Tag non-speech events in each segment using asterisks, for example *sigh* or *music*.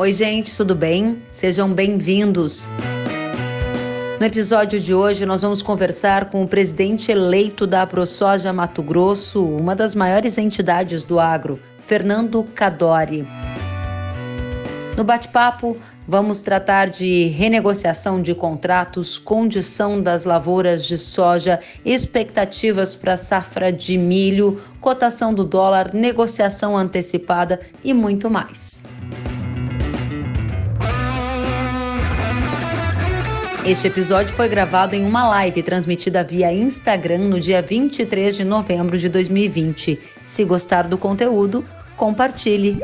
Oi, gente, tudo bem? Sejam bem-vindos. No episódio de hoje, nós vamos conversar com o presidente eleito da ProSoja Mato Grosso, uma das maiores entidades do agro, Fernando Cadori. No bate-papo, vamos tratar de renegociação de contratos, condição das lavouras de soja, expectativas para safra de milho, cotação do dólar, negociação antecipada e muito mais. Este episódio foi gravado em uma live transmitida via Instagram no dia 23 de novembro de 2020. Se gostar do conteúdo, compartilhe.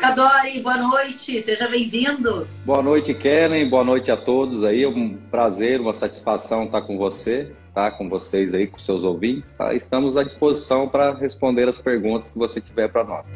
Cadori, boa noite, seja bem-vindo. Boa noite, Kellen, boa noite a todos aí. É um prazer, uma satisfação estar com você tá? Com vocês aí, com seus ouvintes, tá? Estamos à disposição para responder as perguntas que você tiver para nós.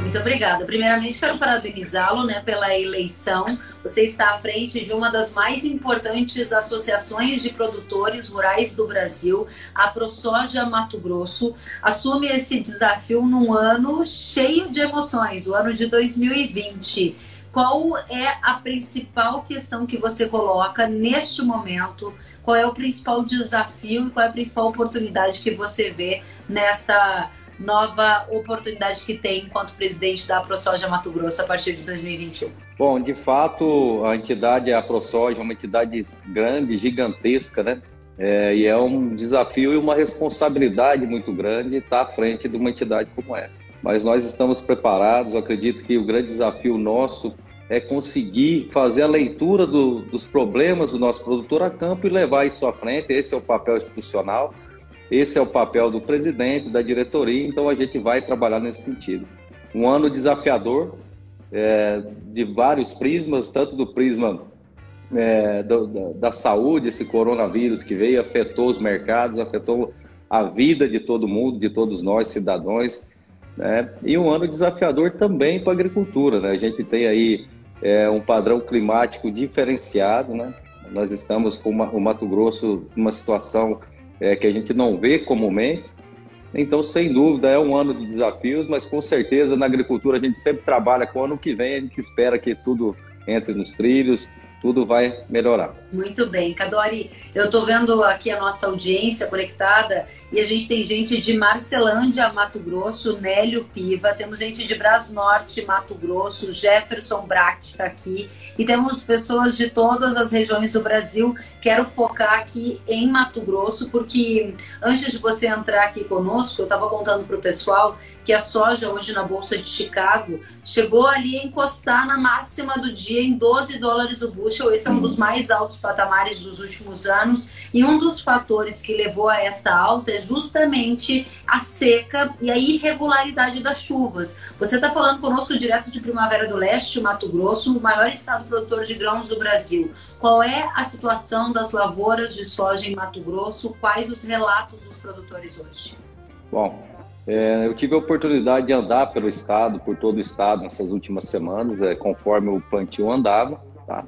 Muito obrigada. Primeiramente, quero parabenizá-lo né, pela eleição. Você está à frente de uma das mais importantes associações de produtores rurais do Brasil, a ProSoja Mato Grosso. Assume esse desafio num ano cheio de emoções, o ano de 2020. Qual é a principal questão que você coloca neste momento qual é o principal desafio e qual é a principal oportunidade que você vê nessa nova oportunidade que tem enquanto presidente da ProSoja Mato Grosso a partir de 2021? Bom, de fato, a entidade, a ProSoja, é uma entidade grande, gigantesca, né? É, e é um desafio e uma responsabilidade muito grande estar à frente de uma entidade como essa. Mas nós estamos preparados, eu acredito que o grande desafio nosso é conseguir fazer a leitura do, dos problemas do nosso produtor a campo e levar isso à frente. Esse é o papel institucional, esse é o papel do presidente, da diretoria, então a gente vai trabalhar nesse sentido. Um ano desafiador, é, de vários prismas, tanto do prisma é, do, da, da saúde, esse coronavírus que veio, afetou os mercados, afetou a vida de todo mundo, de todos nós, cidadãos, né? E um ano desafiador também para a agricultura, né? A gente tem aí é, um padrão climático diferenciado, né? Nós estamos com o Mato Grosso numa situação é, que a gente não vê comumente. Então, sem dúvida, é um ano de desafios, mas com certeza na agricultura a gente sempre trabalha com o ano que vem, a gente espera que tudo entre nos trilhos, tudo vai melhorar. Muito bem. Cadori, eu estou vendo aqui a nossa audiência conectada e a gente tem gente de Marcelândia, Mato Grosso, Nélio Piva, temos gente de Bras Norte, Mato Grosso, Jefferson Bract está aqui e temos pessoas de todas as regiões do Brasil. Quero focar aqui em Mato Grosso, porque antes de você entrar aqui conosco, eu estava contando para o pessoal que a soja hoje na Bolsa de Chicago chegou ali a encostar na máxima do dia em 12 dólares o bushel. Esse é um dos mais altos patamares dos últimos anos e um dos fatores que levou a esta alta é justamente a seca e a irregularidade das chuvas. Você está falando conosco direto de Primavera do Leste, Mato Grosso, o maior estado produtor de grãos do Brasil. Qual é a situação das lavouras de soja em Mato Grosso? Quais os relatos dos produtores hoje? Bom, é, eu tive a oportunidade de andar pelo estado, por todo o estado, nessas últimas semanas, é, conforme o plantio andava. Tá?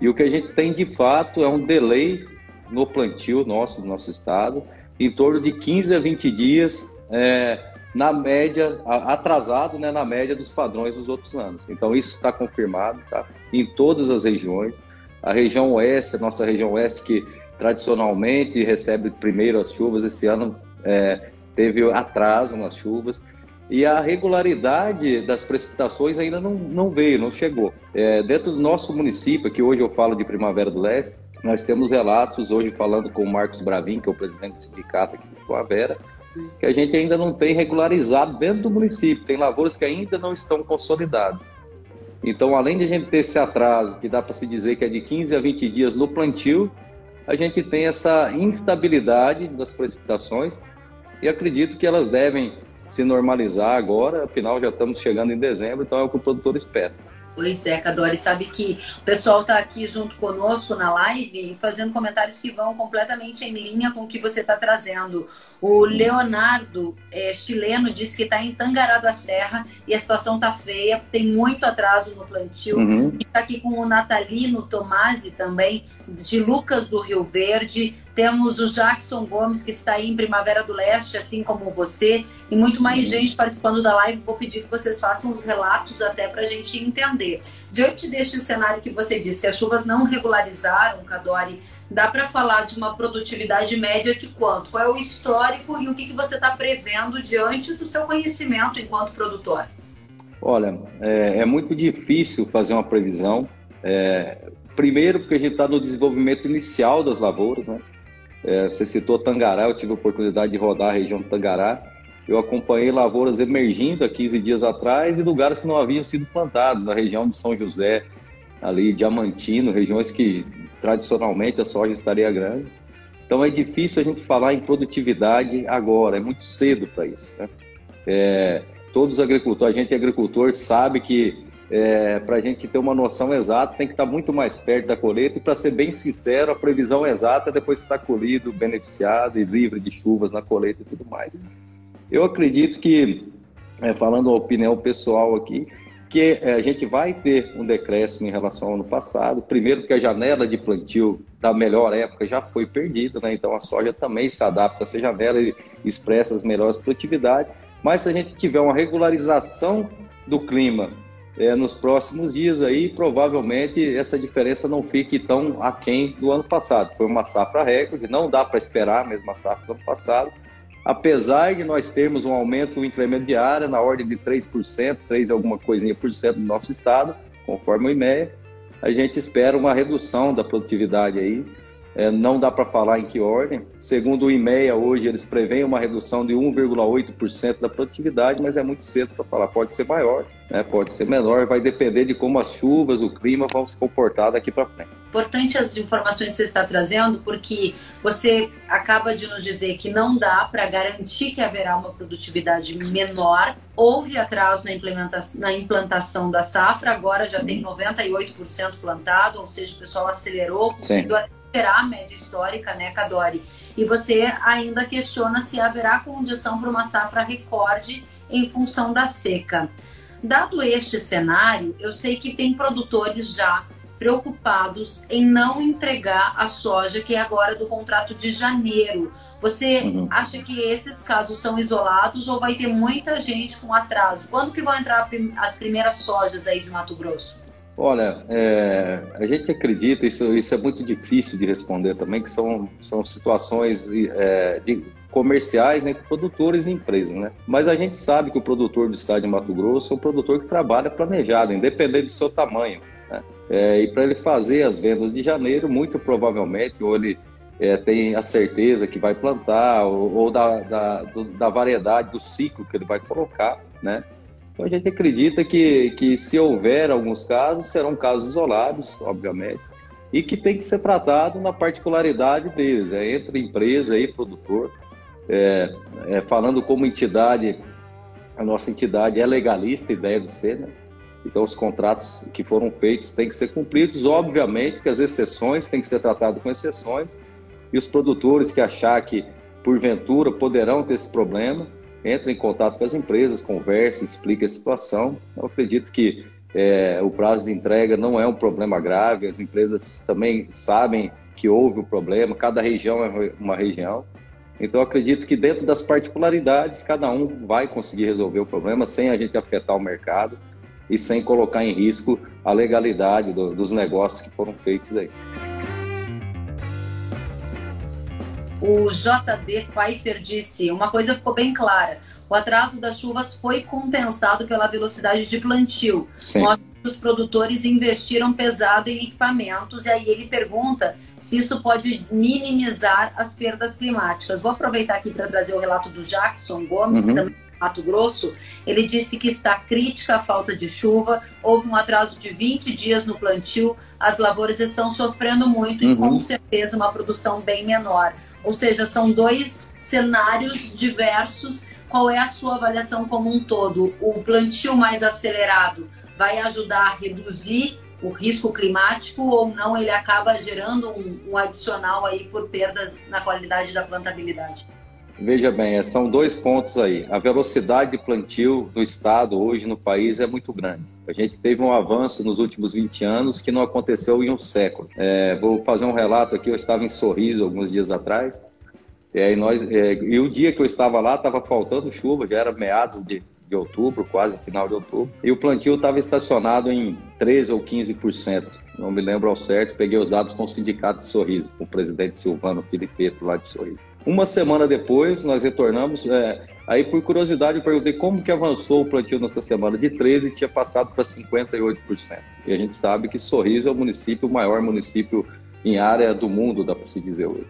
E o que a gente tem de fato é um delay no plantio nosso, do nosso estado, em torno de 15 a 20 dias, é, na média, atrasado né, na média dos padrões dos outros anos. Então, isso está confirmado tá? em todas as regiões. A região oeste, a nossa região oeste, que tradicionalmente recebe primeiro as chuvas, esse ano é, teve atraso nas chuvas e a regularidade das precipitações ainda não, não veio, não chegou. É, dentro do nosso município, que hoje eu falo de Primavera do Leste, nós temos relatos, hoje falando com o Marcos Bravin, que é o presidente do sindicato aqui de Primavera, que a gente ainda não tem regularizado dentro do município, tem lavouras que ainda não estão consolidadas. Então, além de a gente ter esse atraso, que dá para se dizer que é de 15 a 20 dias no plantio, a gente tem essa instabilidade das precipitações, e acredito que elas devem se normalizar agora, afinal já estamos chegando em dezembro, então é o que o produtor espera. Pois é, Cadori, sabe que o pessoal está aqui junto conosco na live fazendo comentários que vão completamente em linha com o que você está trazendo. O Leonardo, é, chileno, disse que está em Tangará da Serra e a situação está feia, tem muito atraso no plantio. Uhum. Está aqui com o Natalino Tomasi também, de Lucas do Rio Verde. Temos o Jackson Gomes, que está aí em Primavera do Leste, assim como você, e muito mais uhum. gente participando da live. Vou pedir que vocês façam os relatos até para a gente entender. Diante deste cenário que você disse, as chuvas não regularizaram, Cadori, dá para falar de uma produtividade média de quanto? Qual é o histórico e o que, que você está prevendo diante do seu conhecimento enquanto produtor? Olha, é, é muito difícil fazer uma previsão. É, primeiro, porque a gente está no desenvolvimento inicial das lavouras, né? É, você citou Tangará, eu tive a oportunidade de rodar a região do Tangará. Eu acompanhei lavouras emergindo há 15 dias atrás e lugares que não haviam sido plantados, na região de São José, ali Diamantino, regiões que tradicionalmente a soja estaria grande. Então é difícil a gente falar em produtividade agora, é muito cedo para isso. Né? É, todos os agricultores, a gente é agricultor, sabe que é, para a gente ter uma noção exata, tem que estar muito mais perto da colheita. E, para ser bem sincero, a previsão exata é depois que está colhido, beneficiado e livre de chuvas na colheita e tudo mais. Eu acredito que, é, falando a opinião pessoal aqui, que é, a gente vai ter um decréscimo em relação ao ano passado. Primeiro, porque a janela de plantio da melhor época já foi perdida, né? então a soja também se adapta a essa janela e expressa as melhores produtividades. Mas se a gente tiver uma regularização do clima é, nos próximos dias aí, provavelmente essa diferença não fique tão aquém do ano passado. Foi uma safra recorde, não dá para esperar a mesma safra do ano passado, apesar de nós termos um aumento, um incremento de área na ordem de 3%, 3 alguma coisinha por cento no nosso estado, conforme o IMEA, a gente espera uma redução da produtividade aí, é, não dá para falar em que ordem. Segundo o IMEA, hoje eles preveem uma redução de 1,8% da produtividade, mas é muito cedo para falar. Pode ser maior, né? pode ser menor, vai depender de como as chuvas, o clima vão se comportar daqui para frente. Importante as informações que você está trazendo, porque você acaba de nos dizer que não dá para garantir que haverá uma produtividade menor. Houve atraso na implantação, na implantação da safra, agora já tem 98% plantado, ou seja, o pessoal acelerou, conseguiu. Sim superar a média histórica, né, Cadori? E você ainda questiona se haverá condição para uma safra recorde em função da seca. Dado este cenário, eu sei que tem produtores já preocupados em não entregar a soja que é agora do contrato de janeiro. Você uhum. acha que esses casos são isolados ou vai ter muita gente com atraso? Quando que vão entrar as primeiras sojas aí de Mato Grosso? Olha, é, a gente acredita, isso, isso é muito difícil de responder também, que são, são situações é, de, comerciais entre produtores e empresas, né? Mas a gente sabe que o produtor do estado de Mato Grosso é um produtor que trabalha planejado, independente do seu tamanho. Né? É, e para ele fazer as vendas de janeiro, muito provavelmente, ou ele é, tem a certeza que vai plantar, ou, ou da, da, do, da variedade, do ciclo que ele vai colocar, né? Então a gente acredita que, que se houver alguns casos, serão casos isolados, obviamente, e que tem que ser tratado na particularidade deles, é, entre empresa e produtor. É, é, falando como entidade, a nossa entidade é legalista e deve ser, né? Então, os contratos que foram feitos têm que ser cumpridos. Obviamente que as exceções têm que ser tratadas com exceções. E os produtores que achar que, porventura, poderão ter esse problema, entra em contato com as empresas, conversa, explica a situação. Eu acredito que é, o prazo de entrega não é um problema grave, as empresas também sabem que houve o problema, cada região é uma região. Então, acredito que dentro das particularidades, cada um vai conseguir resolver o problema sem a gente afetar o mercado e sem colocar em risco a legalidade do, dos negócios que foram feitos aí. O JD Pfeiffer disse: uma coisa ficou bem clara. O atraso das chuvas foi compensado pela velocidade de plantio. Sim. Mostra que os produtores investiram pesado em equipamentos. E aí ele pergunta se isso pode minimizar as perdas climáticas. Vou aproveitar aqui para trazer o relato do Jackson Gomes, uhum. também Mato Grosso, ele disse que está crítica a falta de chuva, houve um atraso de 20 dias no plantio, as lavouras estão sofrendo muito uhum. e com certeza uma produção bem menor. Ou seja, são dois cenários diversos. Qual é a sua avaliação como um todo? O plantio mais acelerado vai ajudar a reduzir o risco climático ou não? Ele acaba gerando um, um adicional aí por perdas na qualidade da plantabilidade? Veja bem, são dois pontos aí. A velocidade de plantio do Estado hoje no país é muito grande. A gente teve um avanço nos últimos 20 anos que não aconteceu em um século. É, vou fazer um relato aqui. Eu estava em Sorriso alguns dias atrás. E, aí nós, é, e o dia que eu estava lá, estava faltando chuva, já era meados de, de outubro, quase final de outubro. E o plantio estava estacionado em 13% ou 15%. Não me lembro ao certo. Peguei os dados com o Sindicato de Sorriso, com o presidente Silvano Filipeto, lá de Sorriso. Uma semana depois, nós retornamos. É, aí, por curiosidade, eu perguntei como que avançou o plantio nessa semana. De 13% tinha passado para 58%. E a gente sabe que Sorriso é o município, o maior município em área do mundo, dá para se dizer hoje.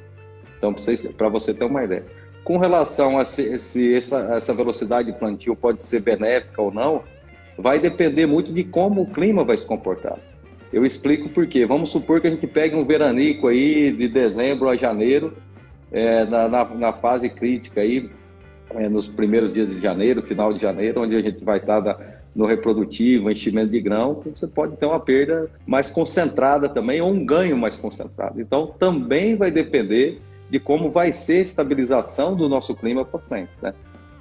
Então, para você ter uma ideia. Com relação a se, se essa, essa velocidade de plantio pode ser benéfica ou não, vai depender muito de como o clima vai se comportar. Eu explico por quê. Vamos supor que a gente pegue um veranico aí de dezembro a janeiro é, na, na, na, fase crítica aí, é, nos primeiros dias de janeiro, final de janeiro, onde a gente vai estar no reprodutivo, enchimento de grão, você pode ter uma perda mais concentrada também, ou um ganho mais concentrado. Então, também vai depender de como vai ser a estabilização do nosso clima para frente. Né?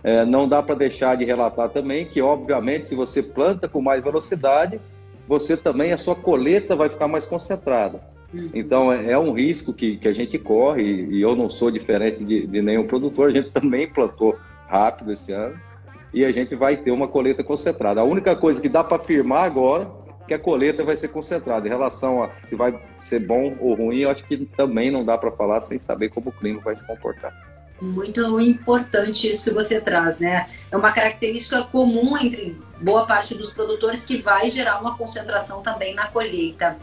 É, não dá para deixar de relatar também que, obviamente, se você planta com mais velocidade, você também, a sua colheita vai ficar mais concentrada. Então, é, é, um risco que, que a gente corre, e, eu não sou diferente de, de nenhum produtor, a gente *laughs* também plantou rápido esse ano, e a gente vai ter uma colheita concentrada. A única coisa que dá para afirmar agora é que a colheita vai ser concentrada. Em relação a se vai ser bom ou ruim, eu acho que também não dá para falar sem saber como o clima vai se comportar. Muito importante isso que você traz, né? É uma característica comum entre boa parte dos produtores que vai gerar uma concentração também na colheita.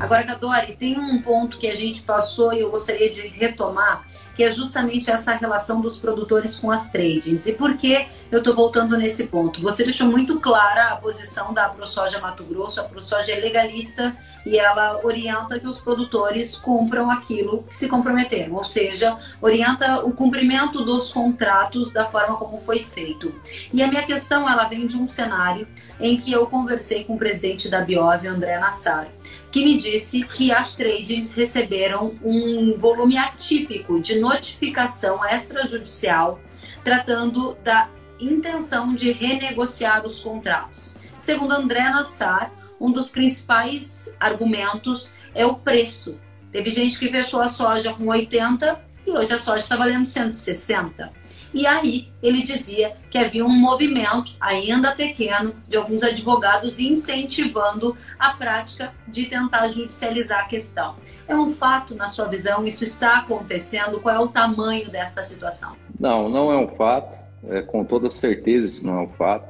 Agora, Gadori, tem um ponto que a gente passou e eu gostaria de retomar, que é justamente essa relação dos produtores com as tradings. E por que eu estou voltando nesse ponto? Você deixou muito clara a posição da ProSoja Mato Grosso. A ProSoja é legalista e ela orienta que os produtores cumpram aquilo que se comprometeram, ou seja, orienta o cumprimento dos contratos da forma como foi feito. E a minha questão ela vem de um cenário em que eu conversei com o presidente da Biov, André Nassar que me disse que as tradings receberam um volume atípico de notificação extrajudicial tratando da intenção de renegociar os contratos. Segundo André Nassar, um dos principais argumentos é o preço. Teve gente que fechou a soja com 80 e hoje a soja está valendo 160. E aí ele dizia que havia um movimento, ainda pequeno, de alguns advogados incentivando a prática de tentar judicializar a questão. É um fato, na sua visão, isso está acontecendo? Qual é o tamanho desta situação? Não, não é um fato. É, com toda certeza isso não é um fato.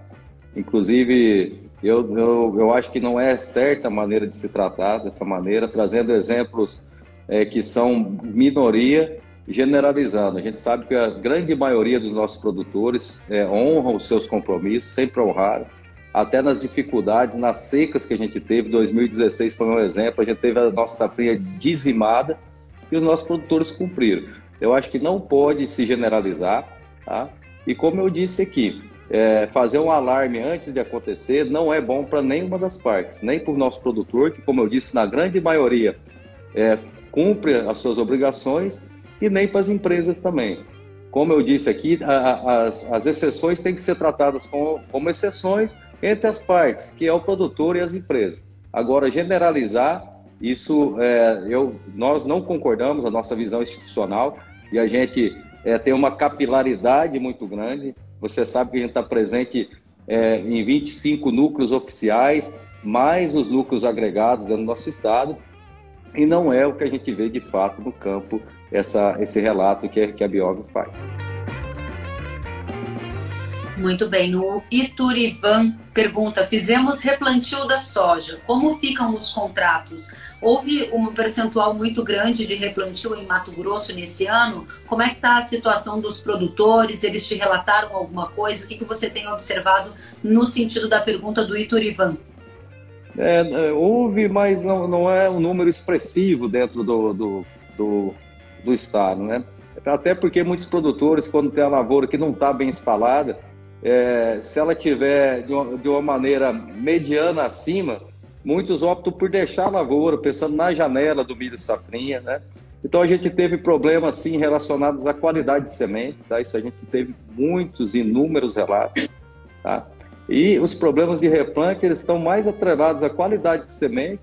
Inclusive, eu, eu, eu acho que não é certa a maneira de se tratar dessa maneira, trazendo exemplos é, que são minoria generalizando. A gente sabe que a grande maioria dos nossos produtores é, honram os seus compromissos, sempre honraram, até nas dificuldades, nas secas que a gente teve. 2016 foi um exemplo, a gente teve a nossa safrinha dizimada e os nossos produtores cumpriram. Eu acho que não pode se generalizar, tá? E como eu disse aqui, é, fazer um alarme antes de acontecer não é bom para nenhuma das partes, nem para o nosso produtor, que, como eu disse, na grande maioria é, cumpre as suas obrigações, e nem para as empresas também. Como eu disse aqui, a, as, as exceções têm que ser tratadas como, como exceções entre as partes, que é o produtor e as empresas. Agora, generalizar, isso é, eu, nós não concordamos, a nossa visão institucional, e a gente é, tem uma capilaridade muito grande. Você sabe que a gente está presente é, em 25 núcleos oficiais, mais os núcleos agregados do nosso estado, e não é o que a gente vê de fato no campo, essa, esse relato que, que a Biov faz. Muito bem. O Iturivan pergunta: fizemos replantio da soja. Como ficam os contratos? Houve um percentual muito grande de replantio em Mato Grosso nesse ano. Como é que está a situação dos produtores? Eles te relataram alguma coisa? O que, que você tem observado no sentido da pergunta do Iturivan? É, é, houve, mas não, não é um número expressivo dentro do, do, do, do estado, né? Até porque muitos produtores, quando tem a lavoura que não está bem instalada, é, se ela tiver de uma, de uma, maneira mediana acima, muitos optam por deixar a lavoura, pensando na janela do milho safrinha, né? Então a gente teve problemas sim relacionados à qualidade de semente, tá? Isso a gente teve muitos, inúmeros relatos, tá? E os problemas de replante eles estão mais atrelados à qualidade de semente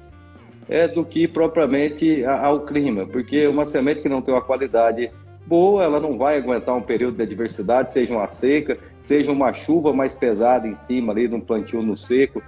é, do que propriamente ao clima, porque uma semente que não tem uma qualidade boa, ela não vai aguentar um período de adversidade, seja uma seca, seja uma chuva mais pesada em cima ali de um plantio no seco,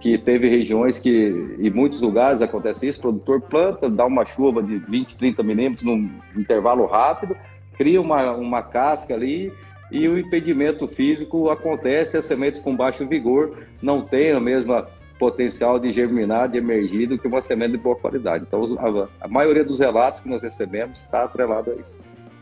que teve regiões que, em muitos lugares acontece isso, o produtor planta, dá uma chuva de 20, 30 milímetros num intervalo rápido, cria uma, uma casca ali e o impedimento físico acontece, as sementes com baixo vigor não têm a mesma potencial de germinar, de emergir do que uma semente de boa qualidade. Então, a, a maioria dos relatos que nós recebemos está atrelado a isso.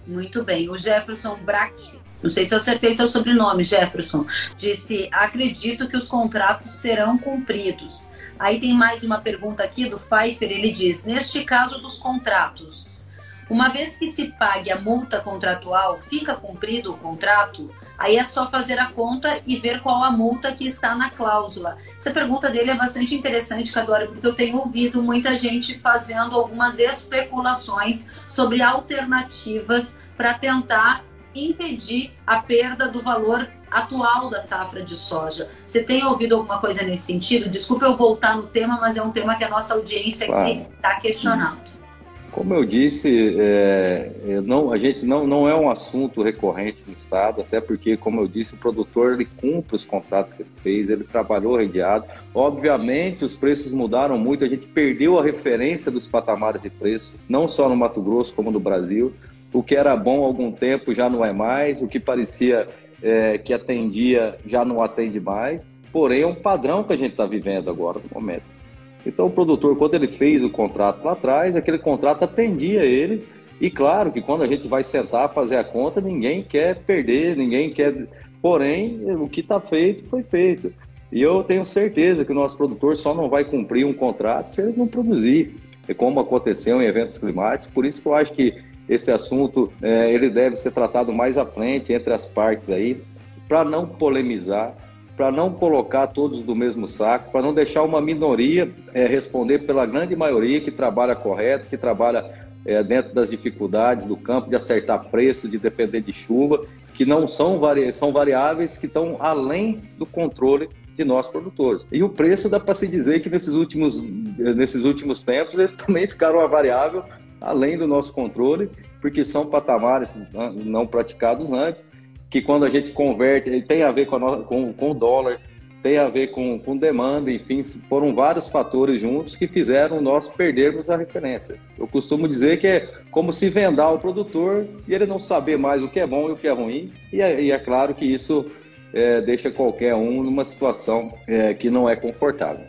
Muito bem. O Jefferson Brack, não sei se eu acertei teu sobrenome, Jefferson, disse: acredito que os contratos serão cumpridos. Aí tem mais uma pergunta aqui do Pfeiffer, ele diz: neste caso dos contratos, uma vez que se pague a multa contratual, fica cumprido o contrato? Aí é só fazer a conta e ver qual a multa que está na cláusula. Essa pergunta dele é bastante interessante, Cadore, porque eu tenho ouvido muita gente fazendo algumas especulações sobre alternativas para tentar impedir a perda do valor atual da safra de soja. Você tem ouvido alguma coisa nesse sentido? Desculpa eu voltar no tema, mas é um tema que a nossa audiência claro. está questionando. Como eu disse, é, não, a gente não, não é um assunto recorrente no Estado, até porque, como eu disse, o produtor ele cumpre os contratos que ele fez, ele trabalhou redeado. Obviamente, os preços mudaram muito, a gente perdeu a referência dos patamares de preço, não só no Mato Grosso, como no Brasil. O que era bom há algum tempo já não é mais, o que parecia é, que atendia já não atende mais. Porém, é um padrão que a gente está vivendo agora no momento. Então, o produtor, quando ele fez o contrato lá atrás, aquele contrato atendia ele. E claro que quando a gente vai sentar fazer a conta, ninguém quer perder, ninguém quer. Porém, o que está feito, foi feito. E eu tenho certeza que o nosso produtor só não vai cumprir um contrato se ele não produzir, é como aconteceu em eventos climáticos. Por isso que eu acho que esse assunto é, ele deve ser tratado mais à frente entre as partes aí, para não polemizar, para não colocar todos do mesmo saco, para não deixar uma minoria é, responder pela grande maioria que trabalha correto, que trabalha é, dentro das dificuldades do campo, de acertar preço, de depender de chuva, que não são, vari... são variáveis que estão além do controle de nós produtores. E o preço dá para se dizer que nesses últimos, nesses últimos tempos eles *laughs* também ficaram uma variável além do nosso controle, porque são patamares não praticados antes que quando a gente converte, ele tem a ver com, a, com, com o dólar, tem a ver com, com demanda, enfim, foram vários fatores juntos que fizeram nós perdermos a referência. Eu costumo dizer que é como se vendar o produtor e ele não saber mais o que é bom e o que é ruim, e é, e é claro que isso é, deixa qualquer um numa situação é, que não é confortável.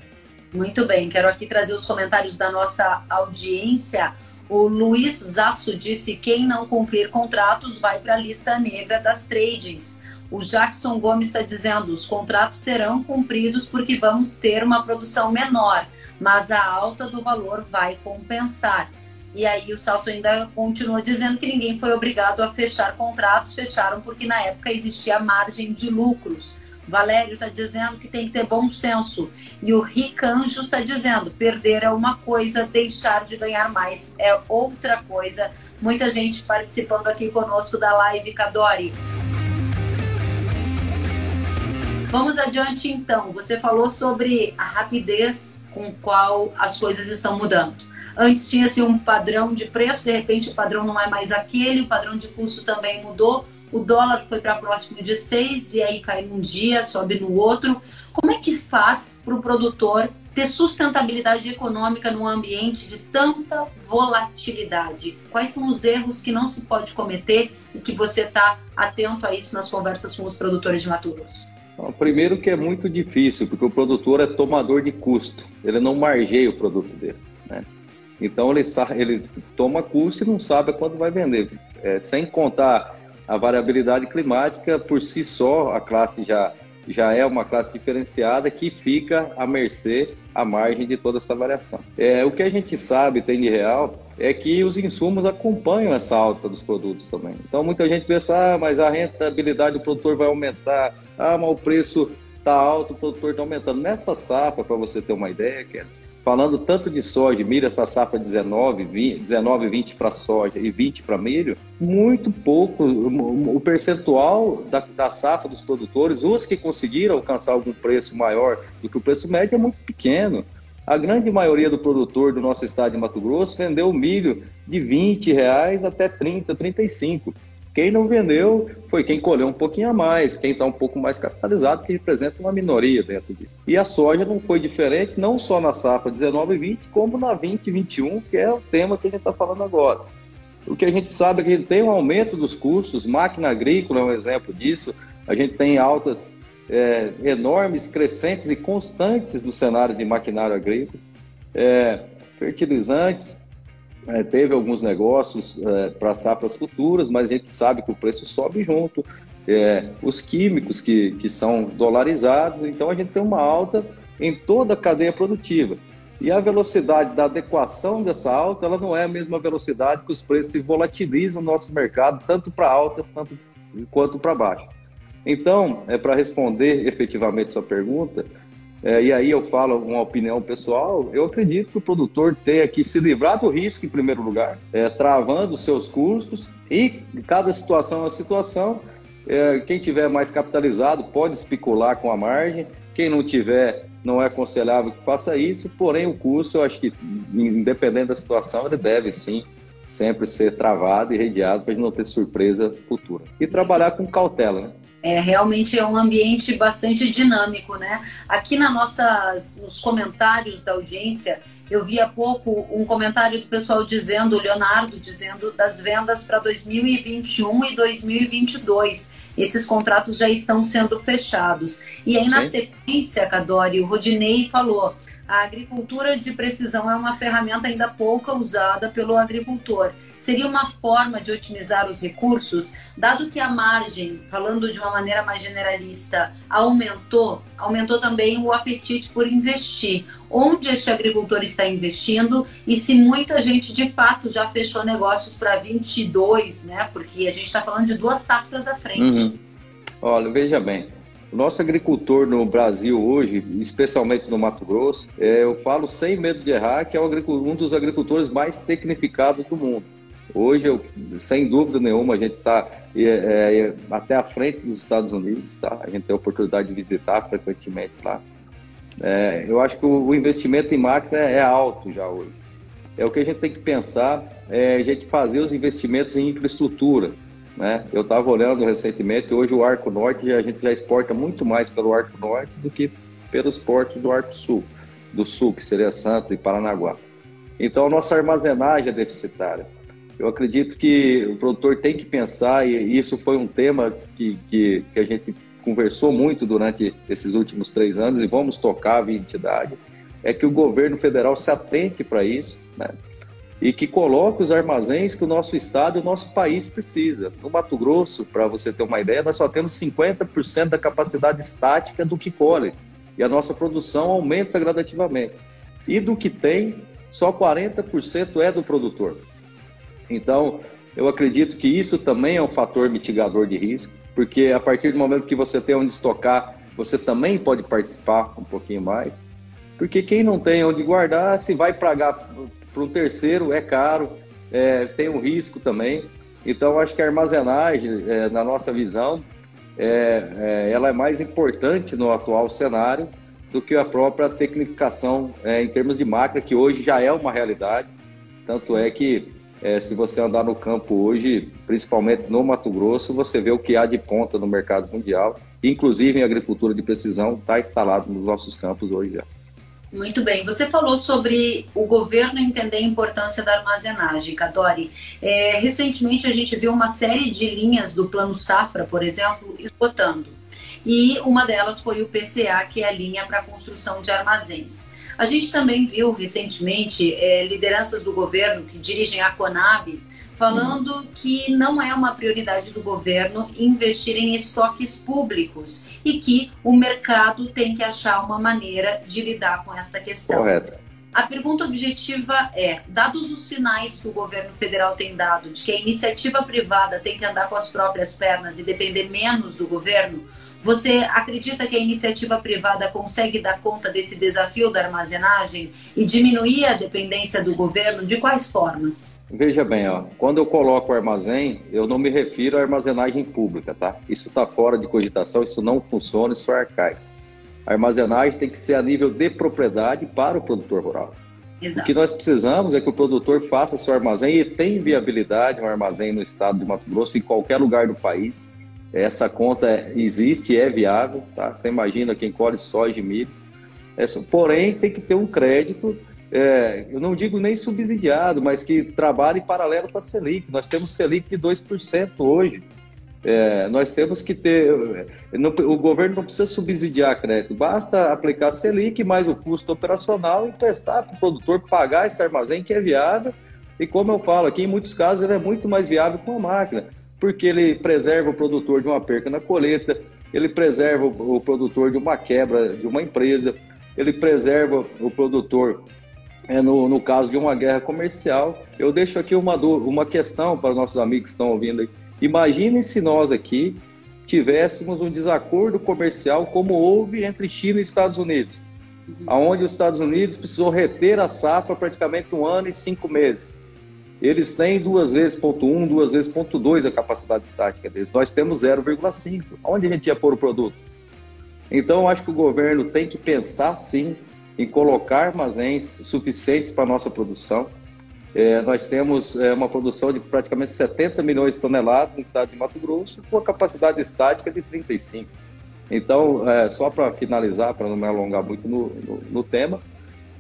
Muito bem, quero aqui trazer os comentários da nossa audiência. O Luiz Zasso disse: quem não cumprir contratos vai para a lista negra das tradings. O Jackson Gomes está dizendo: os contratos serão cumpridos porque vamos ter uma produção menor, mas a alta do valor vai compensar. E aí o Salso ainda continua dizendo que ninguém foi obrigado a fechar contratos, fecharam porque na época existia margem de lucros. Valério está dizendo que tem que ter bom senso. E o Ricanjo está dizendo: perder é uma coisa, deixar de ganhar mais é outra coisa. Muita gente participando aqui conosco da live, Cadori. Vamos adiante então. Você falou sobre a rapidez com qual as coisas estão mudando. Antes tinha-se um padrão de preço, de repente o padrão não é mais aquele, o padrão de custo também mudou o dólar foi para próximo de 6 e aí cai num dia, sobe no outro. Como é que faz para o produtor ter sustentabilidade econômica num ambiente de tanta volatilidade? Quais são os erros que não se pode cometer e que você está atento a isso nas conversas com os produtores de Mato Grosso? Primeiro que é muito difícil, porque o produtor é tomador de custo, ele não margeia o produto dele. Né? Então ele, ele toma custo e não sabe quando vai vender. É, sem contar a variabilidade climática por si só, a classe já, já é uma classe diferenciada que fica à mercê, à margem de toda essa variação. É, o que a gente sabe, tem de real, é que os insumos acompanham essa alta dos produtos também. Então muita gente pensa, ah, mas a rentabilidade do produtor vai aumentar, ah, mas o preço está alto, o produtor está aumentando. Nessa safra, para você ter uma ideia, falando tanto de soja, milho, essa safra 19, 20, 19 20 para soja e 20 para milho, muito pouco, o percentual da, da safra dos produtores, os que conseguiram alcançar algum preço maior do que o preço médio, é muito pequeno. A grande maioria do produtor do nosso estado de Mato Grosso vendeu milho de 20 reais até 30, 35. Quem não vendeu foi quem colheu um pouquinho a mais, quem está um pouco mais capitalizado, que representa uma minoria dentro disso. E a soja não foi diferente, não só na safra 19 e 20, como na 20 e 21, que é o tema que a gente está falando agora. O que a gente sabe é que tem um aumento dos custos, máquina agrícola é um exemplo disso, a gente tem altas é, enormes, crescentes e constantes no cenário de maquinário agrícola, é, fertilizantes, é, teve alguns negócios é, para safras futuras, mas a gente sabe que o preço sobe junto. É, os químicos que, que são dolarizados, então a gente tem uma alta em toda a cadeia produtiva. E a velocidade da adequação dessa alta, ela não é a mesma velocidade que os preços se volatilizam no nosso mercado, tanto para alta tanto, quanto para baixo. Então, é, para responder efetivamente sua pergunta, é, e aí eu falo uma opinião pessoal, eu acredito que o produtor tenha que se livrar do risco em primeiro lugar, é, travando seus custos e cada situação é uma situação. É, quem tiver mais capitalizado pode especular com a margem, quem não tiver não é aconselhável que faça isso, porém o custo eu acho que independente da situação ele deve sim sempre ser travado e redeado para não ter surpresa futura. E trabalhar com cautela, né? É, realmente é um ambiente bastante dinâmico, né? Aqui na nossas, nos comentários da audiência, eu vi há pouco um comentário do pessoal dizendo, o Leonardo dizendo, das vendas para 2021 e 2022. Esses contratos já estão sendo fechados. E aí, Sim. na sequência, Cadori, o Rodinei falou a agricultura de precisão é uma ferramenta ainda pouca usada pelo agricultor. Seria uma forma de otimizar os recursos, dado que a margem, falando de uma maneira mais generalista, aumentou, aumentou também o apetite por investir. Onde este agricultor está investindo e se muita gente de fato já fechou negócios para 22, né? Porque a gente está falando de duas safras à frente. Uhum. Olha, veja bem, o nosso agricultor no Brasil hoje, especialmente no Mato Grosso, é, eu falo sem medo de errar, que é um dos agricultores mais tecnificados do mundo. Hoje, eu, sem dúvida nenhuma, a gente está é, é, até à frente dos Estados Unidos, tá? A gente tem a oportunidade de visitar frequentemente lá. É, eu acho que o, o, investimento em máquina é alto já hoje. É o que a gente tem que pensar, é a gente fazer os investimentos em infraestrutura. Né? Eu estava olhando recentemente, hoje o Arco Norte, a gente já exporta muito mais pelo Arco Norte do que pelos portos do Arco Sul, do Sul, que seria Santos e Paranaguá. Então, a nossa armazenagem é deficitária. Eu acredito que o produtor tem que pensar, e isso foi um tema que, que, que a gente conversou muito durante esses últimos três anos e vamos tocar via entidade, é que o governo federal se atente para isso, né? e que coloque os armazéns que o nosso estado e o nosso país precisa. No Mato Grosso, para você ter uma ideia, nós só temos 50% da capacidade estática do que colhe, e a nossa produção aumenta gradativamente. E do que tem, só 40% é do produtor. Então, eu acredito que isso também é um fator mitigador de risco, porque a partir do momento que você tem onde estocar, você também pode participar um pouquinho mais. Porque quem não tem onde guardar, se vai pagar para o terceiro é caro, é, tem um risco também. Então, acho que a armazenagem, é, na nossa visão, é, é, ela é mais importante no atual cenário do que a própria tecnificação é, em termos de máquina, que hoje já é uma realidade. Tanto é que, é, se você andar no campo hoje, principalmente no Mato Grosso, você vê o que há de ponta no mercado mundial, inclusive em agricultura de precisão, está instalado nos nossos campos hoje já. Muito bem. Você falou sobre o governo entender a importância da armazenagem, Cadori. É, recentemente a gente viu uma série de linhas do Plano Safra, por exemplo, esgotando. E uma delas foi o PCA, que é a linha para construção de armazéns. A gente também viu recentemente é, lideranças do governo que dirigem a Conab falando que não é uma prioridade do governo investir em estoques públicos e que o mercado tem que achar uma maneira de lidar com essa questão. Correto. A pergunta objetiva é: dados os sinais que o governo federal tem dado de que a iniciativa privada tem que andar com as próprias pernas e depender menos do governo, Você acredita que a iniciativa privada consegue dar conta desse desafio da armazenagem e diminuir a dependência do governo? De quais formas? Veja bem, ó, quando eu coloco armazém, eu não me refiro à armazenagem pública, tá? Isso está fora de cogitação, isso não funciona, isso é arcaico. A armazenagem tem que ser a nível de propriedade para o produtor rural. Exato. O que nós precisamos é que o produtor faça seu armazém e tem viabilidade um armazém no estado de Mato Grosso, em qualquer lugar do país. Essa conta existe, é viável, tá? Você imagina quem colhe soja e milho. Essa, porém, tem que ter um crédito, é, eu não digo nem subsidiado, mas que trabalhe em paralelo com a Selic. Nós temos Selic de 2% hoje. É, nós temos que ter. Não, o governo não precisa subsidiar crédito, basta aplicar Selic mais o custo operacional e prestar para o produtor pagar esse armazém que é viável. E como eu falo aqui, em muitos casos ele é muito mais viável com a máquina, porque ele preserva o produtor de uma perca na colheita, ele preserva o, produtor de uma quebra de uma empresa, ele preserva o produtor é, no, no caso de uma guerra comercial. Eu deixo aqui uma, uma questão para os nossos amigos que estão ouvindo aí Imaginem se nós aqui tivéssemos um desacordo comercial como houve entre China e Estados Unidos, uhum. onde os Estados Unidos precisou reter a safra praticamente um ano e cinco meses. Eles têm duas vezes ponto um, duas vezes ponto dois a capacidade estática deles. Nós temos 0,5. Onde a gente ia pôr o produto? Então, eu acho que o governo tem que pensar sim em colocar armazéns suficientes para a nossa produção é, nós temos é, uma produção de praticamente 70 milhões de toneladas no estado de Mato Grosso, com a capacidade estática de 35. Então, é, só para finalizar, para não me alongar muito no, no, no, tema,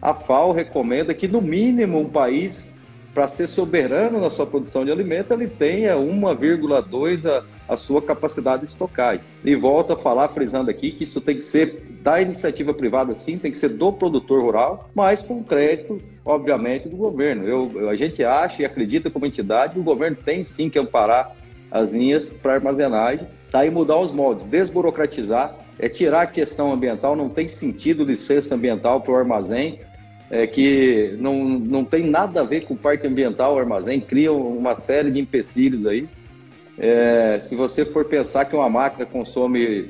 a FAO recomenda que, no mínimo, um país, para ser soberano na sua produção de alimento, ele tenha 1,2 a, a sua capacidade de estocagem. E volto a falar, frisando aqui, que isso tem que ser da iniciativa privada, sim, tem que ser do produtor rural, mas com crédito obviamente, do governo. Eu, a gente acha e acredita como entidade o governo tem sim que amparar as linhas para armazenagem, tá? E mudar os moldes, desburocratizar, é tirar a questão ambiental, não tem sentido licença ambiental para o armazém, é, que não, não tem nada a ver com o parque ambiental, o armazém, cria uma série de empecilhos aí. É, se você for pensar que uma máquina consome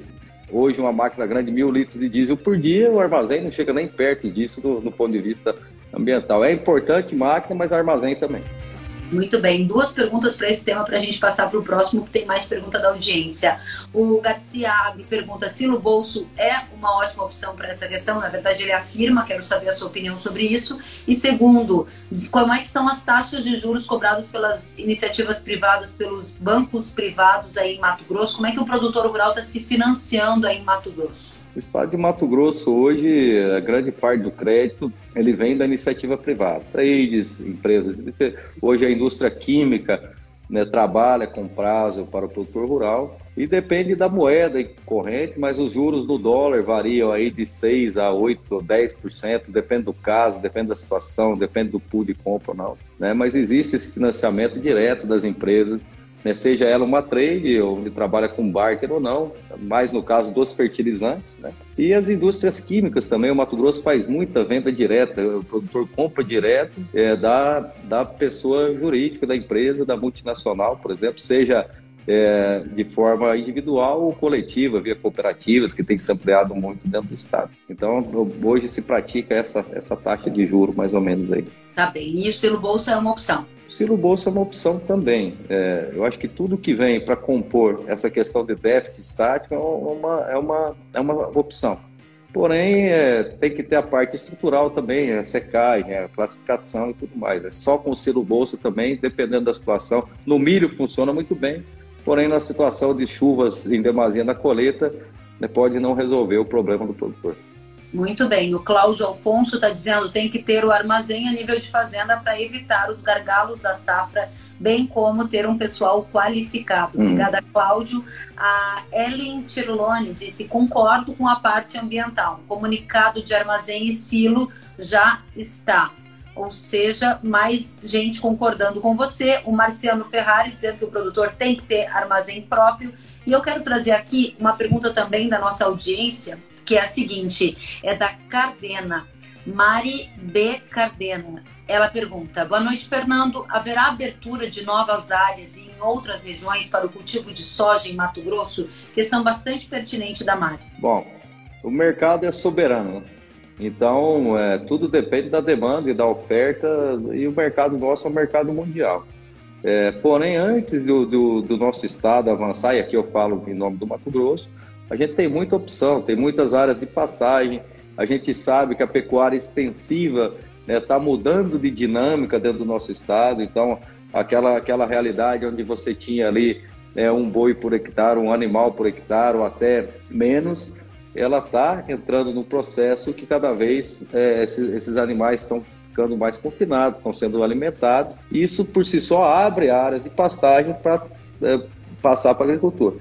hoje uma máquina grande mil litros de diesel por dia, o armazém não chega nem perto disso do, do ponto de vista ambiental. É importante máquina, mas armazém também. Muito bem, duas perguntas para esse tema para a gente passar para o próximo, que tem mais pergunta da audiência. O Garcia Agro pergunta se no bolso é uma ótima opção para essa questão. Na verdade, ele afirma, quero saber a sua opinião sobre isso. E segundo, como é que estão as taxas de juros cobradas pelas iniciativas privadas, pelos bancos privados aí em Mato Grosso? Como é que o produtor rural está se financiando aí em Mato Grosso? O estado de Mato Grosso hoje, a grande parte do crédito ele vem da iniciativa privada. Trades, empresas. Hoje a indústria química né, trabalha com prazo para o produtor rural e depende da moeda corrente, mas os juros do dólar variam aí de 6 a 8 ou 10%, depende do caso, depende da situação, depende do pool de compra ou não. Né? Mas existe esse financiamento direto das empresas né, seja ela uma trade, onde trabalha com barter ou não, mais no caso dos fertilizantes. Né? E as indústrias químicas também, o Mato Grosso faz muita venda direta, o produtor compra direto é, da, da pessoa jurídica, da empresa, da multinacional, por exemplo, seja é, de forma individual ou coletiva, via cooperativas, que tem se ampliado muito dentro do Estado. Então, hoje se pratica essa, essa taxa de juro mais ou menos aí. Tá bem, e o selo bolsa é uma opção? O selo bolsa é uma opção também. É, eu acho que tudo que vem para compor essa questão de déficit estático é uma, é uma, é uma opção. Porém, é, tem que ter a parte estrutural também, a secagem, a classificação e tudo mais. É só com o selo bolsa também, dependendo da situação. No milho funciona muito bem, porém na situação de chuvas em demasia na colheita, né, pode não resolver o problema do produtor. Muito bem, o Cláudio Alfonso está dizendo tem que ter o armazém a nível de fazenda para evitar os gargalos da safra, bem como ter um pessoal qualificado. Hum. Obrigada, Cláudio. A Ellen Tirlone disse: concordo com a parte ambiental. O comunicado de armazém e silo já está. Ou seja, mais gente concordando com você. O Marciano Ferrari dizendo que o produtor tem que ter armazém próprio. E eu quero trazer aqui uma pergunta também da nossa audiência que é a seguinte: é da Cardena, Mari B. Cardena. ela pergunta: Boa noite, Fernando. Haverá abertura de novas áreas e em outras regiões para o cultivo de soja em Mato Grosso? Questão bastante pertinente da Mari. Bom, o mercado é soberano. Então, é, tudo depende da demanda e da oferta, e o mercado nosso é um mercado mundial. É, porém, antes do, do, do, nosso estado avançar, e aqui eu falo em nome do Mato Grosso, a gente tem muita opção, tem muitas áreas de pastagem, a gente sabe que a pecuária extensiva está né, tá mudando de dinâmica dentro do nosso estado, então aquela, aquela realidade onde você tinha ali né, um boi por hectare, um animal por hectare ou até menos, ela está entrando no processo que cada vez é, esses, esses animais estão ficando mais confinados, estão sendo alimentados. Isso por si só abre áreas de pastagem para é, passar para a agricultura.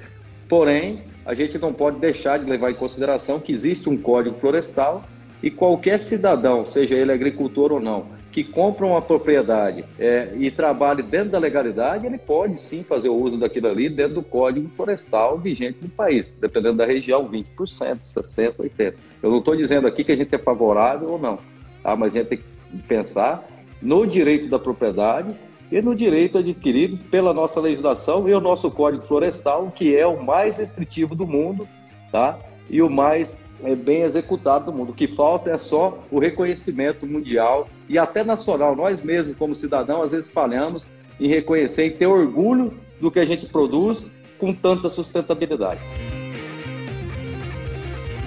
Porém, a gente não pode deixar de levar em consideração que existe um código florestal e qualquer cidadão, seja ele agricultor ou não, que compra uma propriedade é, e trabalhe dentro da legalidade, ele pode sim fazer o uso daquilo ali dentro do Código Florestal vigente do país, dependendo da região, 20%, 60%, 80%. Eu não estou dizendo aqui que a gente é favorável ou não, tá? mas a gente tem que pensar no direito da propriedade e no direito adquirido pela nossa legislação e o nosso Código Florestal, que é o mais restritivo do mundo, tá? E o mais é, bem executado do mundo. O que falta é só o reconhecimento mundial e até nacional. Nós mesmos, como cidadãos, às vezes falhamos em reconhecer e ter orgulho do que a gente produz com tanta sustentabilidade.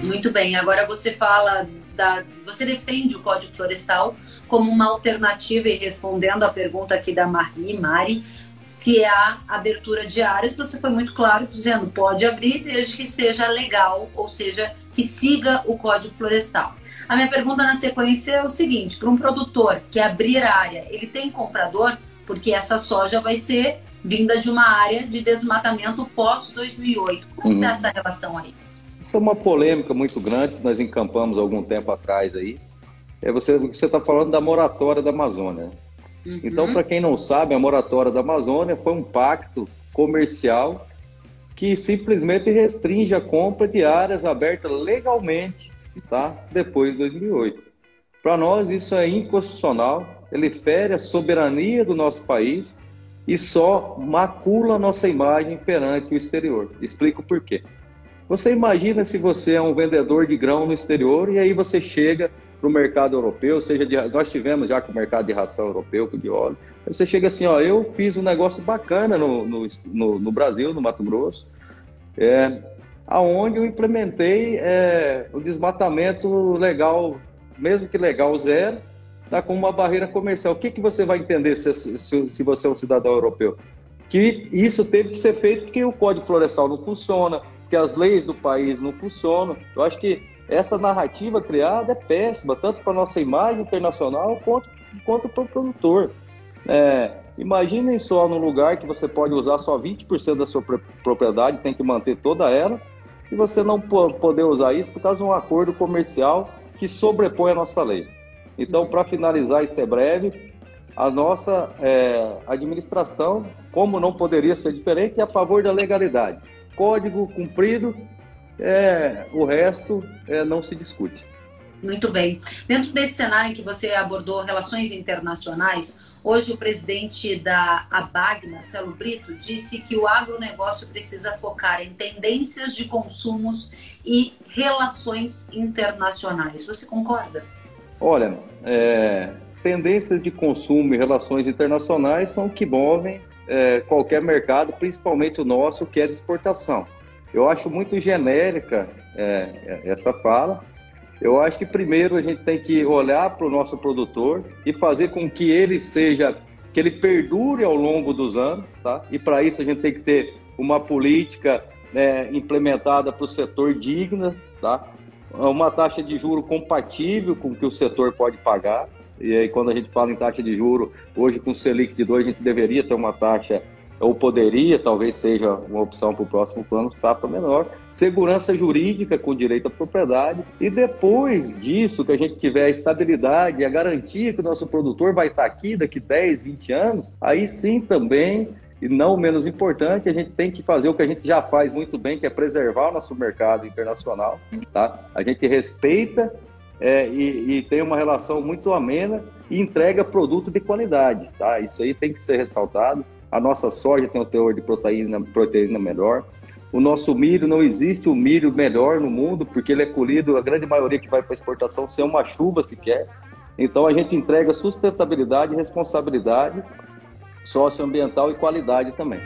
Muito bem. Agora você fala da, você defende o Código Florestal como uma alternativa e respondendo a pergunta aqui da Marie, Mari, se há abertura de áreas, você foi muito claro dizendo pode abrir desde que seja legal, ou seja, que siga o Código Florestal. A minha pergunta na sequência é o seguinte: para um produtor que abrir área, ele tem comprador? Porque essa soja vai ser vinda de uma área de desmatamento pós 2008. Como uhum. está essa relação aí? Isso é uma polêmica muito grande que nós encampamos algum tempo atrás aí. É você você está falando da moratória da Amazônia. Uhum. Então, para quem não sabe, a moratória da Amazônia foi um pacto comercial que simplesmente restringe a compra de áreas abertas legalmente, tá? Depois de 2008. Para nós isso é inconstitucional, ele fere a soberania do nosso país e só macula a nossa imagem perante o exterior. Explico por quê. Você imagina se você é um vendedor de grão no exterior e aí você chega para o mercado europeu, seja de, nós tivemos já com o mercado de ração europeu, de óleo, você chega assim, ó, eu fiz um negócio bacana no, no, no, no Brasil, no Mato Grosso, é, aonde eu implementei é, o desmatamento legal, mesmo que legal zero, tá com uma barreira comercial. O que, que você vai entender se, se, se você é um cidadão europeu? Que isso teve que ser feito porque o Código Florestal não funciona, que as leis do país não funcionam. Eu acho que essa narrativa criada é péssima, tanto para a nossa imagem internacional quanto, quanto para o produtor. É, imaginem só num lugar que você pode usar só 20% da sua propriedade, tem que manter toda ela, e você não poder usar isso por causa de um acordo comercial que sobrepõe a nossa lei. Então, para finalizar e ser breve, a nossa é, administração, como não poderia ser diferente, é a favor da legalidade. Código cumprido, é, o resto é, não se discute. Muito bem. Dentro desse cenário em que você abordou relações internacionais, hoje o presidente da ABAG, Marcelo Brito, disse que o agronegócio precisa focar em tendências de consumos e relações internacionais. Você concorda? Olha, é, tendências de consumo e relações internacionais são que movem é, qualquer mercado, principalmente o nosso, que é de exportação. Eu acho muito genérica é, essa fala. Eu acho que primeiro a gente tem que olhar para o nosso produtor e fazer com que ele seja, que ele perdure ao longo dos anos, tá? E para isso a gente tem que ter uma política né, implementada para o setor digna, tá? Uma taxa de juro compatível com o que o setor pode pagar. E aí, quando a gente fala em taxa de juro, hoje com o Selic de 2, a gente deveria ter uma taxa ou poderia, talvez seja uma opção para o próximo plano safra menor, segurança jurídica com direito à propriedade, e depois disso, que a gente tiver a estabilidade a garantia que o nosso produtor vai estar aqui daqui 10, 20 anos, aí sim também, e não menos importante, a gente tem que fazer o que a gente já faz muito bem, que é preservar o nosso mercado internacional, tá? A gente respeita é, e, e, tem uma relação muito amena e entrega produto de qualidade, tá? Isso aí tem que ser ressaltado. A nossa soja tem um teor de proteína, proteína melhor. O nosso milho, não existe o milho melhor no mundo, porque ele é colhido, a grande maioria que vai para exportação, sem uma chuva sequer. Então a gente entrega sustentabilidade, responsabilidade socioambiental e qualidade também.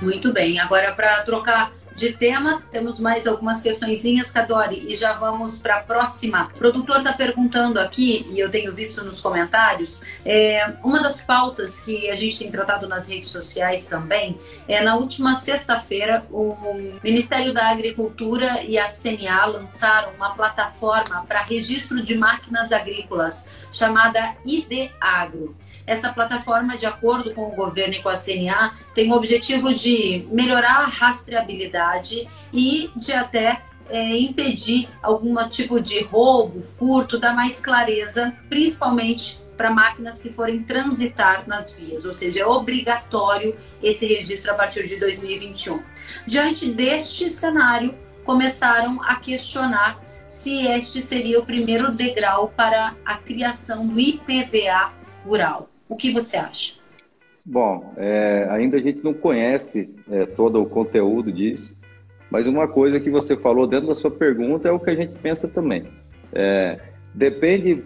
Muito bem. Agora, para trocar de tema. Temos mais algumas questõezinhas, Cadori, e já vamos para a próxima. O produtor está perguntando aqui, e eu tenho visto nos comentários, é, uma das pautas que a gente tem tratado nas redes sociais também é na última sexta-feira o Ministério da Agricultura e a CNA lançaram uma plataforma para registro de máquinas agrícolas chamada ID Agro. Essa plataforma, de acordo com o governo e com a CNA, tem o objetivo de melhorar a rastreabilidade e de até é, impedir algum tipo de roubo, furto, dar mais clareza, principalmente para máquinas que forem transitar nas vias, ou seja, é obrigatório esse registro a partir de 2021. Diante deste cenário, começaram a questionar se este seria o primeiro degrau para a criação do IPVA rural. O que você acha? Bom, é, ainda a gente não conhece é, todo o conteúdo disso, mas uma coisa que você falou dentro da sua pergunta é o que a gente pensa também. É, depende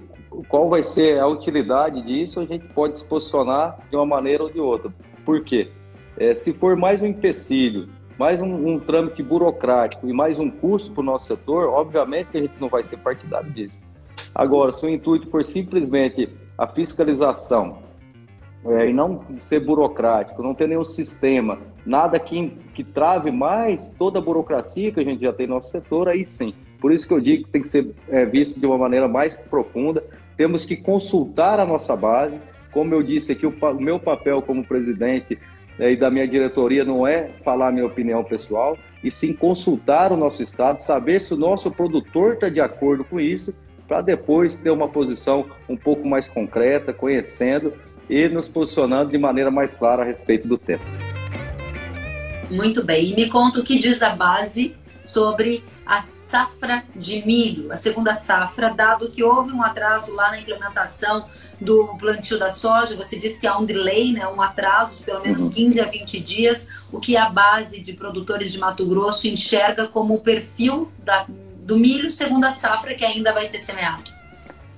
qual vai ser a utilidade disso, a gente pode se posicionar de uma maneira ou de outra. Por quê? É, se for mais um empecilho, mais um, um trâmite burocrático e mais um custo para o nosso setor, obviamente que a gente não vai ser partidário disso. Agora, se o intuito for simplesmente a fiscalização, é, e não ser burocrático, não ter nenhum sistema, nada que, que trave mais toda a burocracia que a gente já tem no nosso setor, aí sim. Por isso que eu digo que tem que ser é, visto de uma maneira mais profunda, temos que consultar a nossa base, como eu disse aqui, o, o meu papel como presidente é, e da minha diretoria não é falar a minha opinião pessoal, e sim consultar o nosso Estado, saber se o nosso produtor está de acordo com isso, para depois ter uma posição um pouco mais concreta, conhecendo e nos posicionando de maneira mais clara a respeito do tema. Muito bem. E me conta o que diz a base sobre a safra de milho, a segunda safra, dado que houve um atraso lá na implementação do plantio da soja, você disse que há um delay, né, um atraso de pelo menos uhum. 15 a 20 dias, o que a base de produtores de Mato Grosso enxerga como o perfil da, do milho segunda safra que ainda vai ser semeado?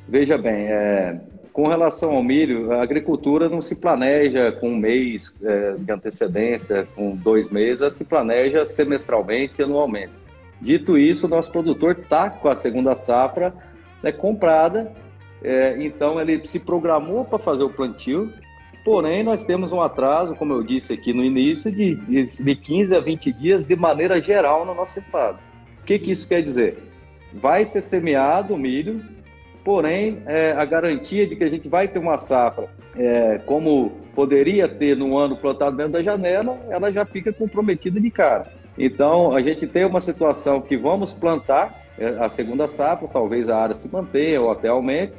Veja bem, é, com relação ao milho, a agricultura não se planeja com um mês é, de antecedência, com dois meses, se planeja semestralmente e anualmente. Dito isso, o nosso produtor está com a segunda safra né, comprada, é, então ele se programou para fazer o plantio, porém nós temos um atraso, como eu disse aqui no início, de, de, de 15 a 20 dias de maneira geral no nosso estado. O que, que isso quer dizer? Vai ser semeado o milho, porém é, a garantia de que a gente vai ter uma safra é, como poderia ter no ano plantado dentro da janela, ela já fica comprometida de cara. Então, a gente tem uma situação que vamos plantar é, a segunda safra, talvez a área se mantenha ou até aumente,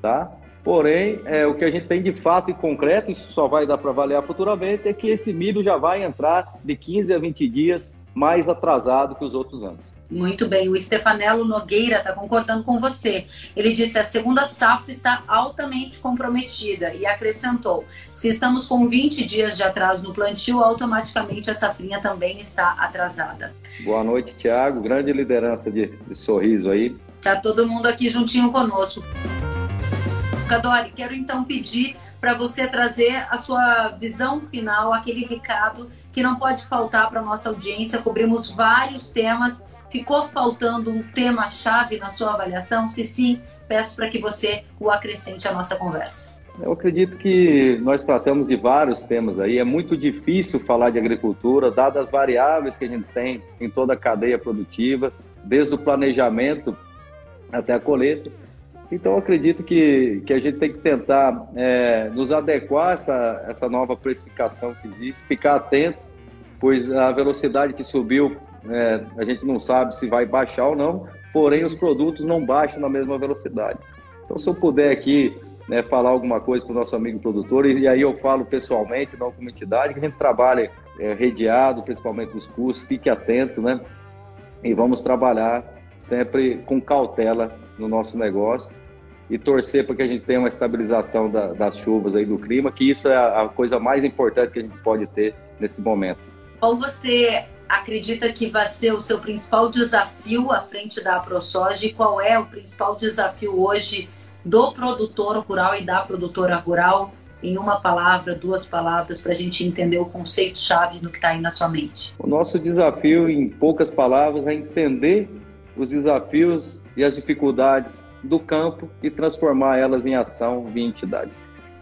tá? Porém, é, o que a gente tem de fato e concreto, isso só vai dar para avaliar futuramente, é que esse milho já vai entrar de 15 a 20 dias mais atrasado que os outros anos. Muito bem, o Stefanello Nogueira está concordando com você. Ele disse a segunda safra está altamente comprometida e acrescentou: se estamos com 20 dias de atraso no plantio, automaticamente a safrinha também está atrasada. Boa noite, Tiago. Grande liderança de, de sorriso aí. Tá todo mundo aqui juntinho conosco. Cadori, quero então pedir para você trazer a sua visão final, aquele recado que não pode faltar para nossa audiência. Cobrimos vários temas Ficou faltando um tema-chave na sua avaliação? Se sim, peço para que você o acrescente à nossa conversa. Eu acredito que nós tratamos de vários temas aí. É muito difícil falar de agricultura, dadas as variáveis que a gente tem em toda a cadeia produtiva, desde o planejamento até a colheita. Então, acredito que, que a gente tem que tentar é, nos adequar a essa, essa nova precificação que existe, ficar atento, pois a velocidade que subiu é, a gente não sabe se vai baixar ou não, porém os produtos não baixam na mesma velocidade. Então, se eu puder aqui né, falar alguma coisa para o nosso amigo produtor, e, aí eu falo pessoalmente, não como entidade, que a gente trabalha é, redeado, principalmente nos cursos, fique atento, né? E vamos trabalhar sempre com cautela no nosso negócio e torcer para que a gente tenha uma estabilização da, das chuvas aí do clima, que isso é a, a coisa mais importante que a gente pode ter nesse momento. Qual você acredita que vai ser o seu principal desafio à frente da ProSoja e qual é o principal desafio hoje do produtor rural e da produtora rural? Em uma palavra, duas palavras, para a gente entender o conceito-chave do que está aí na sua mente. O nosso desafio, em poucas palavras, é entender os desafios e as dificuldades do campo e transformar elas em ação via entidade.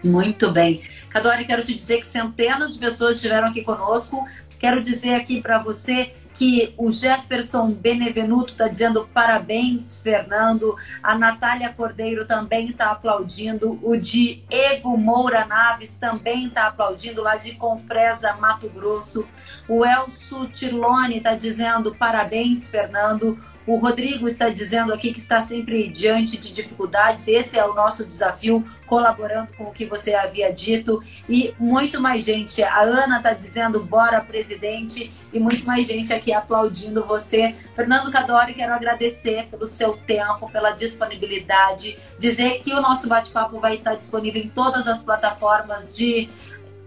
Muito bem. Cadore, quero te dizer que centenas de pessoas estiveram aqui conosco. Quero dizer aqui para você que o Jefferson Benevenuto está dizendo parabéns, Fernando. A Natália Cordeiro também está aplaudindo. O Diego Moura Naves também está aplaudindo, lá de Confresa, Mato Grosso. O Elso Tirlone está dizendo parabéns, Fernando. O Rodrigo está dizendo aqui que está sempre diante de dificuldades. Esse é o nosso desafio, colaborando com o que você havia dito. E muito mais gente. A Ana está dizendo bora, presidente. E muito mais gente aqui aplaudindo você. Fernando Cadori, quero agradecer pelo seu tempo, pela disponibilidade. Dizer que o nosso bate-papo vai estar disponível em todas as plataformas de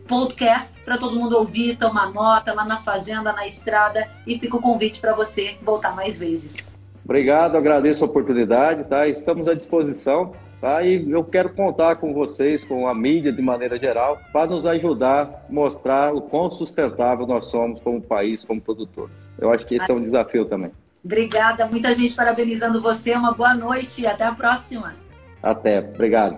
podcast para todo mundo ouvir, tomar nota lá na fazenda, na estrada e fica o convite para você voltar mais vezes. Obrigado, agradeço a oportunidade, tá? Estamos à disposição, tá? E eu quero contar com vocês, com a mídia de maneira geral, para nos ajudar a mostrar o quão sustentável nós somos como país, como produtores. Eu acho que esse é um desafio também. Obrigada, muita gente parabenizando você. Uma boa noite e até a próxima. Até, obrigado.